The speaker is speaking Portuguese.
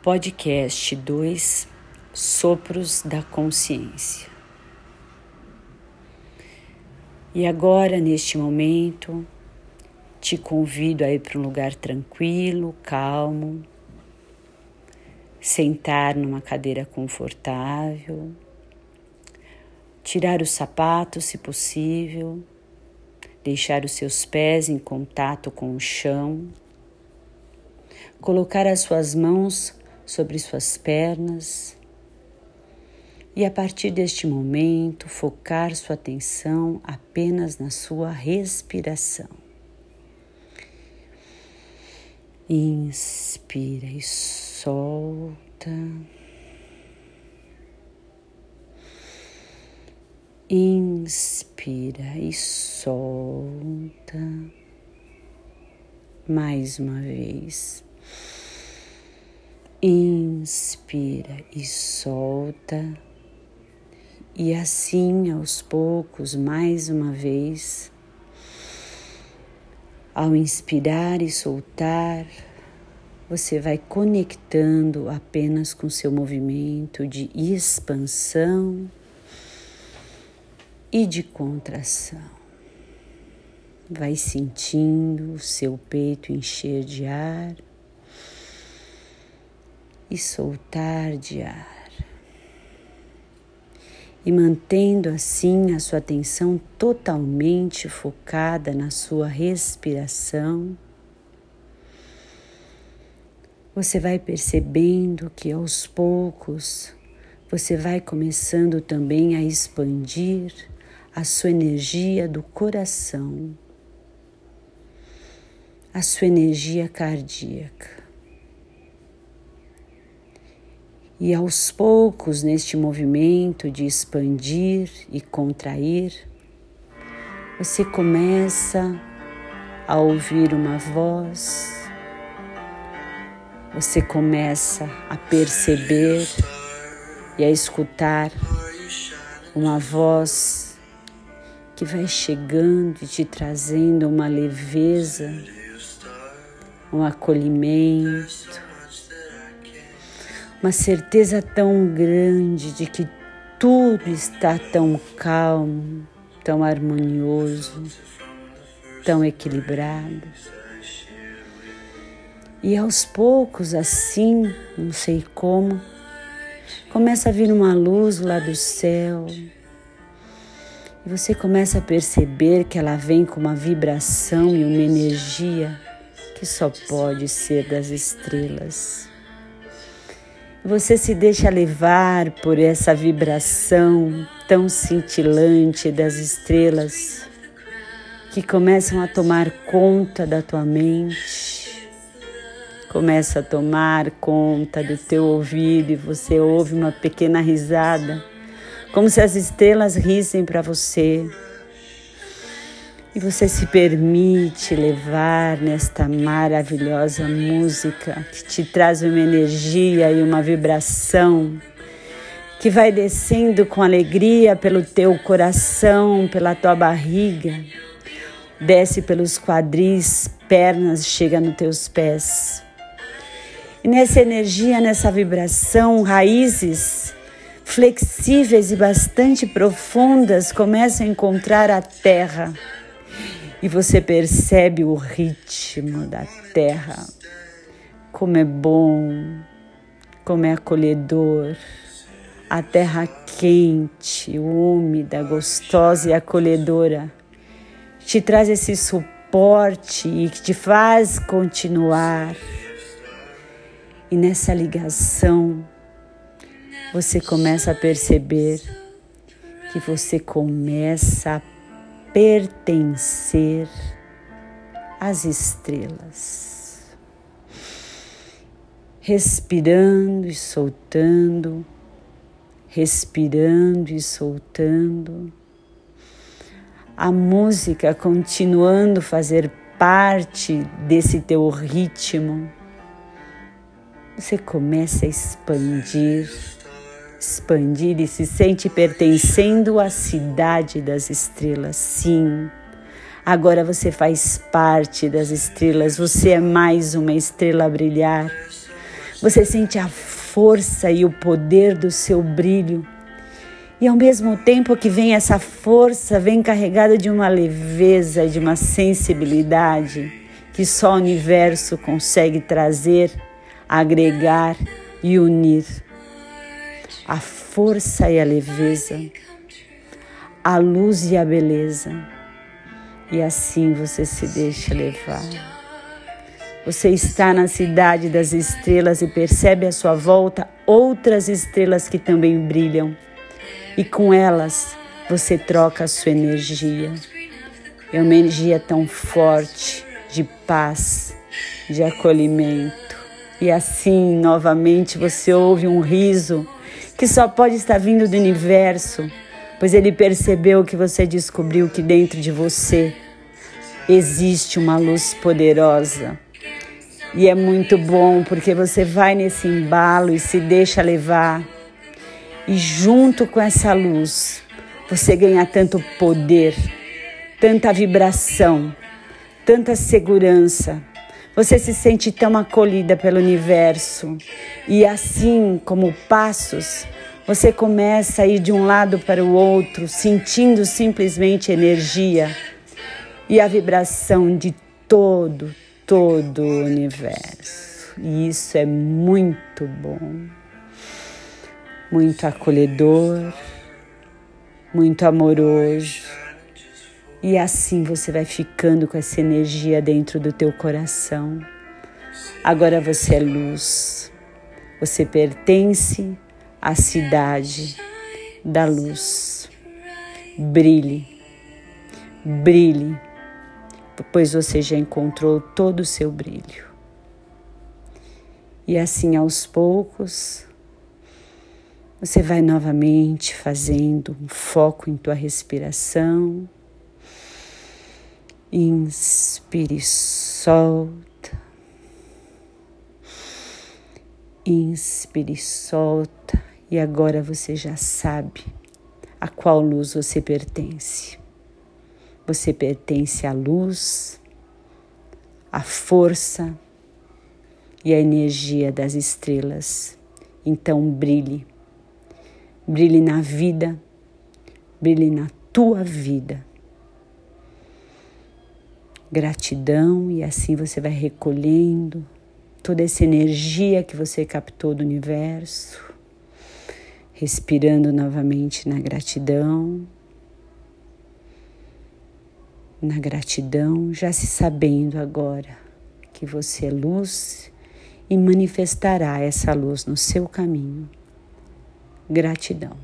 Podcast 2 Sopros da Consciência. E agora, neste momento, te convido a ir para um lugar tranquilo, calmo, sentar numa cadeira confortável, tirar os sapatos, se possível, deixar os seus pés em contato com o chão, colocar as suas mãos sobre suas pernas e a partir deste momento focar sua atenção apenas na sua respiração. Inspira e solta. Inspira e solta. Mais uma vez. Inspira e solta. E assim, aos poucos, mais uma vez, ao inspirar e soltar, você vai conectando apenas com seu movimento de expansão e de contração. Vai sentindo o seu peito encher de ar e soltar de ar. E mantendo assim a sua atenção totalmente focada na sua respiração, você vai percebendo que aos poucos você vai começando também a expandir a sua energia do coração, a sua energia cardíaca. E aos poucos, neste movimento de expandir e contrair, você começa a ouvir uma voz, você começa a perceber e a escutar uma voz que vai chegando e te trazendo uma leveza, um acolhimento, uma certeza tão grande de que tudo está tão calmo, tão harmonioso, tão equilibrado. E aos poucos, assim, não sei como, começa a vir uma luz lá do céu. E você começa a perceber que ela vem com uma vibração e uma energia que só pode ser das estrelas. Você se deixa levar por essa vibração tão cintilante das estrelas que começam a tomar conta da tua mente, começa a tomar conta do teu ouvido e você ouve uma pequena risada, como se as estrelas rissem para você e você se permite levar nesta maravilhosa música que te traz uma energia e uma vibração que vai descendo com alegria pelo teu coração, pela tua barriga, desce pelos quadris, pernas, chega nos teus pés. E nessa energia, nessa vibração, raízes flexíveis e bastante profundas começam a encontrar a terra e você percebe o ritmo da terra, como é bom, como é acolhedor. A terra quente, úmida, gostosa e acolhedora te traz esse suporte e que te faz continuar. E nessa ligação, você começa a perceber que você começa a pertencer às estrelas. Respirando e soltando, respirando e soltando. A música continuando fazer parte desse teu ritmo. Você começa a expandir expandir e se sente pertencendo à cidade das estrelas. Sim, agora você faz parte das estrelas, você é mais uma estrela a brilhar. Você sente a força e o poder do seu brilho. E ao mesmo tempo que vem essa força, vem carregada de uma leveza, de uma sensibilidade que só o universo consegue trazer, agregar e unir. A força e a leveza, a luz e a beleza. E assim você se deixa levar. Você está na cidade das estrelas e percebe à sua volta outras estrelas que também brilham e com elas você troca a sua energia. É uma energia tão forte de paz, de acolhimento. E assim, novamente, você ouve um riso que só pode estar vindo do universo, pois ele percebeu que você descobriu que dentro de você existe uma luz poderosa. E é muito bom porque você vai nesse embalo e se deixa levar e junto com essa luz, você ganha tanto poder, tanta vibração, tanta segurança. Você se sente tão acolhida pelo universo. E assim como passos, você começa a ir de um lado para o outro, sentindo simplesmente energia e a vibração de todo, todo o universo. E isso é muito bom muito acolhedor, muito amoroso. E assim você vai ficando com essa energia dentro do teu coração. Agora você é luz. Você pertence à cidade da luz. Brilhe. Brilhe, pois você já encontrou todo o seu brilho. E assim aos poucos, você vai novamente fazendo um foco em tua respiração. Inspire, solta. Inspire, solta. E agora você já sabe a qual luz você pertence. Você pertence à luz, à força e à energia das estrelas. Então brilhe brilhe na vida, brilhe na tua vida. Gratidão, e assim você vai recolhendo toda essa energia que você captou do universo, respirando novamente na gratidão. Na gratidão, já se sabendo agora que você é luz e manifestará essa luz no seu caminho. Gratidão.